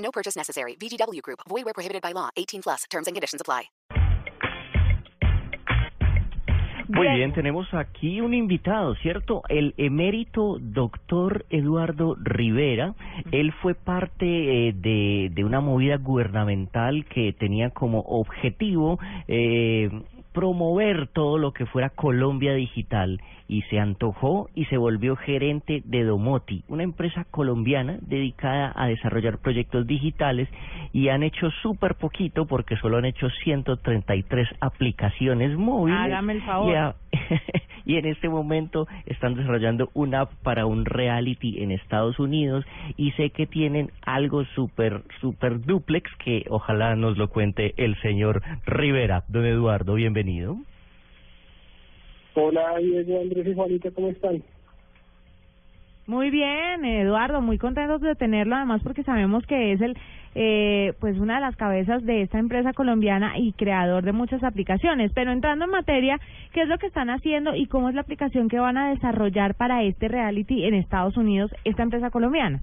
No purchase necessary. VGW Group. Void where prohibited by law. 18 plus. Terms and conditions apply. Muy bien, tenemos aquí un invitado, ¿cierto? El emérito doctor Eduardo Rivera. Él fue parte eh, de, de una movida gubernamental que tenía como objetivo eh, promover todo lo que fuera Colombia Digital y se antojó y se volvió gerente de Domoti, una empresa colombiana dedicada a desarrollar proyectos digitales y han hecho súper poquito porque solo han hecho 133 aplicaciones móviles. Hágame el favor. Y, en este momento están desarrollando una app para un reality en Estados Unidos y sé que tienen algo súper, súper duplex que ojalá nos lo cuente el señor Rivera. Don Eduardo, bienvenido. Hola Diego, Andrés y Juanita, ¿cómo están? Muy bien, Eduardo, muy contentos de tenerlo, además porque sabemos que es el, eh, pues una de las cabezas de esta empresa colombiana y creador de muchas aplicaciones. Pero entrando en materia, ¿qué es lo que están haciendo y cómo es la aplicación que van a desarrollar para este reality en Estados Unidos esta empresa colombiana?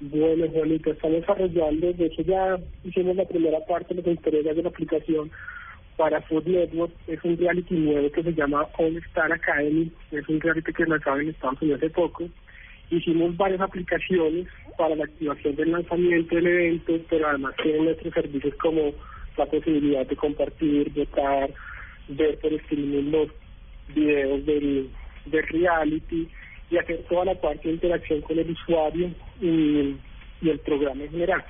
Bueno, Juanita, estamos desarrollando, de hecho ya hicimos la primera parte de entregas de la aplicación para Food Network, es un reality nuevo que se llama All Star Academy, es un reality que lanzaba en Estados Unidos hace poco. Hicimos varias aplicaciones para la activación del lanzamiento del evento, pero además tienen nuestros servicios como la posibilidad de compartir, votar, ver por streaming los videos del, reality y hacer toda la parte de interacción con el usuario y, y el programa en general.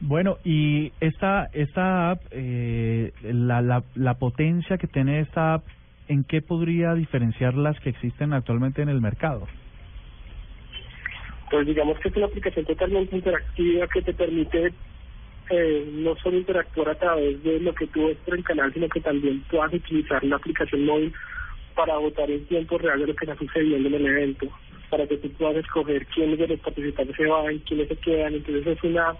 Bueno, y esta esta app, eh, la, la, la potencia que tiene esta app, ¿en qué podría diferenciar las que existen actualmente en el mercado? Pues digamos que es una aplicación totalmente interactiva que te permite eh, no solo interactuar a través de lo que tú ves por el canal, sino que también puedas utilizar la aplicación móvil para votar en tiempo real de lo que está sucediendo en el evento, para que tú puedas escoger quiénes de los participantes se van, quiénes se quedan. Entonces es una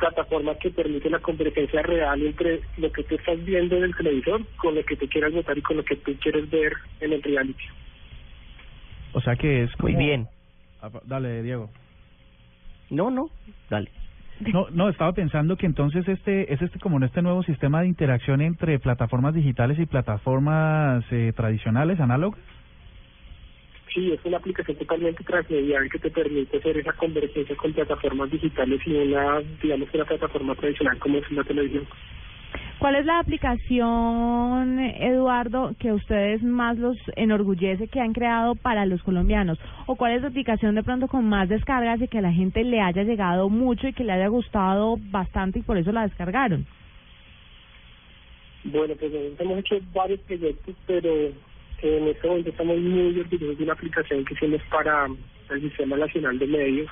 plataforma que permite la competencia real entre lo que tú estás viendo en el televisor con lo que tú quieras votar y con lo que tú quieres ver en el reality. O sea que es Muy bien. Dale, Diego. No, no, dale. No, no, estaba pensando que entonces este es este como este nuevo sistema de interacción entre plataformas digitales y plataformas eh, tradicionales, análogas. Sí, es una aplicación totalmente transmedial que te permite hacer esa convergencia con plataformas digitales y una, digamos, una plataforma tradicional como es la televisión. ¿Cuál es la aplicación, Eduardo, que a ustedes más los enorgullece que han creado para los colombianos? ¿O cuál es la aplicación de pronto con más descargas y que a la gente le haya llegado mucho y que le haya gustado bastante y por eso la descargaron? Bueno, pues nosotros hemos hecho varios proyectos, pero en este momento estamos muy orgullosos de una aplicación que hicimos para el Sistema Nacional de Medios,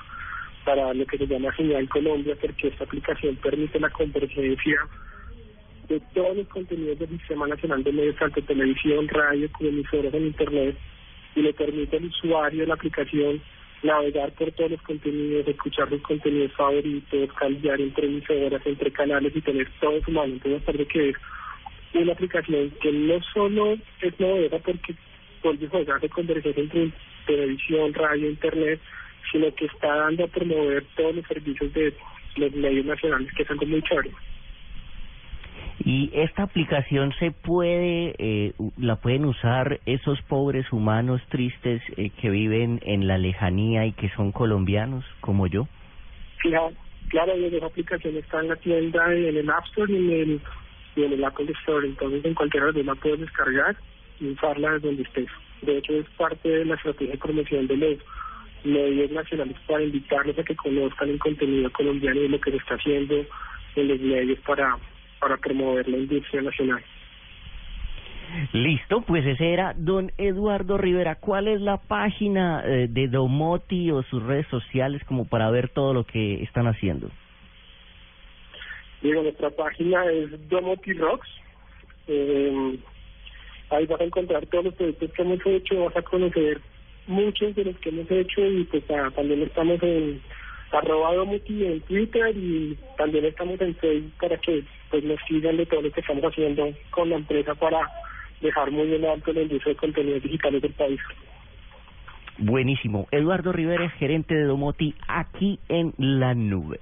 para lo que se llama Señal Colombia, porque esta aplicación permite la convergencia de todos los contenidos del Sistema Nacional de Medios, tanto televisión, radio, como emisoras en Internet, y le permite al usuario de la aplicación navegar por todos los contenidos, escuchar los contenidos favoritos, cambiar entre emisoras, entre canales y tener todo su mano. Entonces, parece que es una aplicación que no solo es novedosa porque vuelve a jugar de conversación entre televisión, radio, internet, sino que está dando a promover todos los servicios de los medios nacionales, que algo muy chévere. Y esta aplicación se puede, eh, la pueden usar esos pobres humanos tristes eh, que viven en la lejanía y que son colombianos como yo. Claro, claro, esa aplicación está en la tienda, en el App Store y en el, y en el Apple entonces en los dos la puedes descargar y usarla desde donde estés. De hecho, es parte de la estrategia de promoción de los medios nacionales para invitarlos a que conozcan el contenido colombiano y lo que se está haciendo en los medios para, para promover la industria nacional. Listo, pues ese era don Eduardo Rivera. ¿Cuál es la página eh, de Domoti o sus redes sociales como para ver todo lo que están haciendo? Digo, nuestra página es Domoti Rocks. Eh, ahí vas a encontrar todos los proyectos que hemos hecho, vas a conocer muchos de los que hemos hecho y pues ah, también estamos en arroba Domoti en Twitter y también estamos en Facebook para que pues nos sigan de todo lo que estamos haciendo con la empresa para dejar muy bien alto el industria de contenidos digitales del país. Buenísimo. Eduardo Rivera gerente de Domoti aquí en la nube.